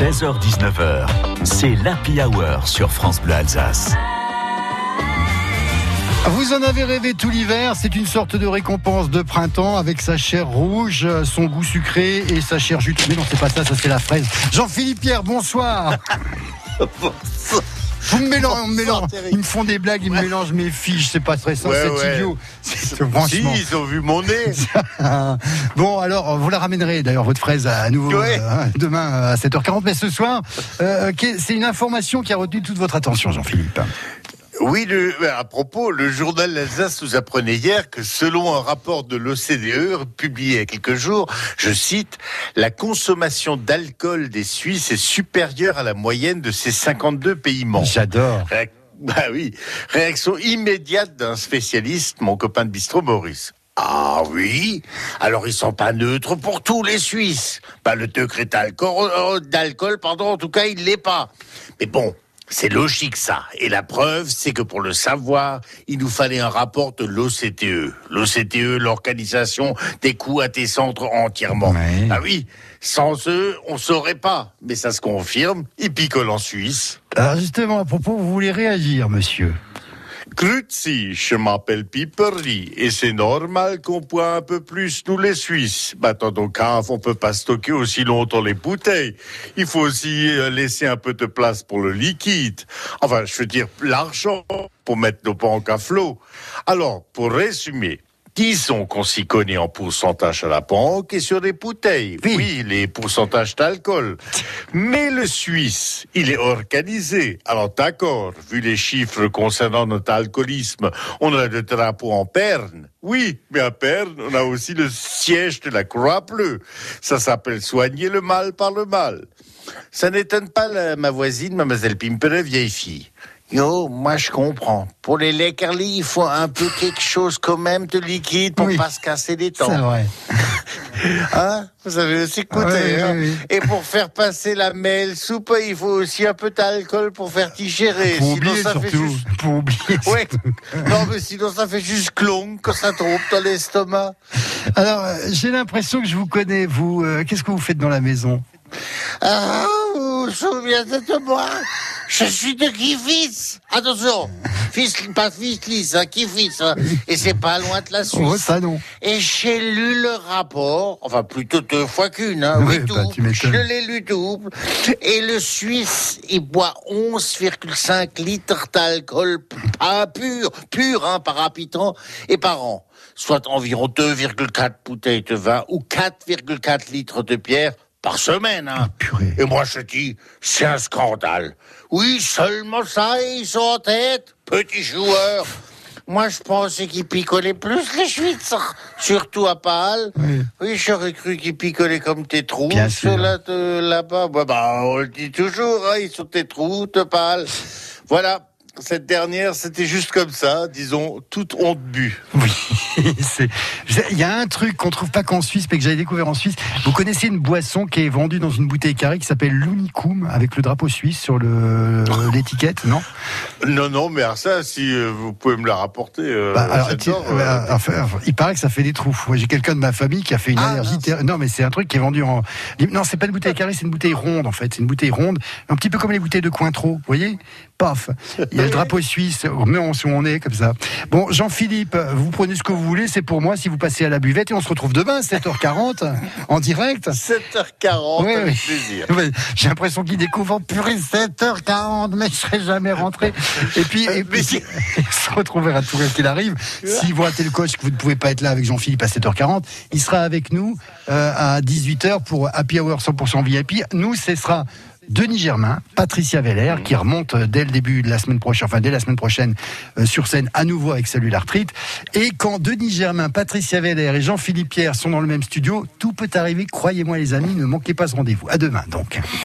16h-19h, c'est l'Happy Hour sur France Bleu Alsace. Vous en avez rêvé tout l'hiver, c'est une sorte de récompense de printemps avec sa chair rouge, son goût sucré et sa chair jutée. Mais non, c'est pas ça, ça c'est la fraise. Jean-Philippe Pierre, bonsoir. Vous me mélangez, ils me font des blagues, ils me mélangent mes fiches, c'est pas stressant, c'est idiot. Franchement. Si, ils ont vu mon nez. bon, alors, vous la ramènerez d'ailleurs, votre fraise, à nouveau euh, demain à 7h40. Mais ce soir, euh, c'est une information qui a retenu toute votre attention, Jean-Philippe. Oui, le, à propos, le journal Alsace nous apprenait hier que selon un rapport de l'OCDE publié il y a quelques jours, je cite, la consommation d'alcool des Suisses est supérieure à la moyenne de ces 52 pays membres. J'adore. Bah oui, réaction immédiate d'un spécialiste, mon copain de bistrot Maurice. Ah oui Alors ils sont pas neutres pour tous les Suisses. Pas le degré d'alcool, d'alcool, pardon, en tout cas il l'est pas. Mais bon, c'est logique ça. Et la preuve, c'est que pour le savoir, il nous fallait un rapport de l'OCTE. L'OCTE, l'organisation des coûts à tes centres entièrement. Ah oui, sans eux, on saurait pas. Mais ça se confirme, ils picolent en Suisse. Alors justement, à propos, vous voulez réagir, monsieur? Grüezi, je m'appelle Piperly et c'est normal qu'on boit un peu plus nous les Suisses. Bah, dans nos cave, on peut pas stocker aussi longtemps les bouteilles. Il faut aussi euh, laisser un peu de place pour le liquide. Enfin, je veux dire l'argent pour mettre nos banques à flot. Alors, pour résumer, Disons qu'on s'y connaît en pourcentage à la banque et sur les bouteilles. Oui, les pourcentages d'alcool. Mais le Suisse, il est organisé. Alors d'accord, vu les chiffres concernant notre alcoolisme, on a le drapeau en perne. Oui, mais à Perne, on a aussi le siège de la Croix-Bleue. Ça s'appelle soigner le mal par le mal. Ça n'étonne pas ma voisine, mademoiselle Pimpere, vieille fille. Yo, moi je comprends. Pour les Leckerli, il faut un peu quelque chose quand même de liquide pour pas se casser les dents. C'est vrai. hein? Vous avez aussi écouté. hein? Et pour faire passer la mêle soupe, il faut aussi un peu d'alcool pour faire digérer. Pour sinon oublier, ça surtout. fait juste... Pour oublier. Ouais. non, mais sinon ça fait juste clon quand ça tombe dans l'estomac. Alors, j'ai l'impression que je vous connais. Vous, euh, qu'est-ce que vous faites dans la maison? Ah, vous vous souvenez de moi? Je suis de Kifis. Attention, fils, pas fils hein, Kifis. Hein. Et c'est pas loin de la Suisse. Oh, ça non. Et j'ai lu le rapport, enfin plutôt deux fois qu'une, hein, oui, bah, je l'ai lu double. Et le Suisse, il boit 11,5 litres d'alcool pur, pur hein, par habitant et par an. Soit environ 2,4 bouteilles de vin ou 4,4 litres de bière par semaine. Hein. Ah, et moi je dis, c'est un scandale. Oui, seulement ça, ils sont en tête, petits joueurs. Moi, je pensais qu'ils picolaient plus les Schwitzer, surtout à Pâle. Oui, j'aurais cru qu'ils picolaient comme tes trous, ceux-là de là-bas. Bah, bah, on le dit toujours, hein, ils sont tes trous, te Pâle. Voilà, cette dernière, c'était juste comme ça, disons, toute honte bu. Oui, il y a un truc qu'on trouve pas qu'en Suisse, mais que j'avais découvert en Suisse. Vous connaissez une boisson qui est vendue dans une bouteille carrée qui s'appelle l'Unicum, avec le drapeau suisse sur l'étiquette, non? Non, non, mais alors ça, si euh, vous pouvez me la rapporter. Euh, bah, euh, il paraît que ça fait des trous. J'ai quelqu'un de ma famille qui a fait une ah, allergie. Non, mais c'est un truc qui est vendu en. Non, c'est pas une bouteille carrée, c'est une bouteille ronde en fait. C'est une bouteille ronde, un petit peu comme les bouteilles de Cointreau, vous voyez? Paf Il y a le drapeau suisse, on, on est comme ça. Bon, Jean-Philippe, vous prenez ce que vous voulez, c'est pour moi si vous passez à la buvette et on se retrouve demain, 7h40, en direct. 7h40, avec plaisir. J'ai l'impression qu'il découvre purée 7h40, mais je serai jamais rentré. Et puis, et puis il se retrouvera tout qu'il arrive. Si vous ratez le coach que vous ne pouvez pas être là avec Jean-Philippe à 7h40, il sera avec nous euh, à 18h pour Happy Hour 100% VIP. Nous, ce sera Denis Germain, Patricia Veller, qui remonte dès le début de la semaine prochaine, enfin dès la semaine prochaine, euh, sur scène à nouveau avec Salut l'arthrite. Et quand Denis Germain, Patricia Veller et Jean-Philippe Pierre sont dans le même studio, tout peut arriver, croyez-moi les amis, ne manquez pas ce rendez-vous. À demain donc.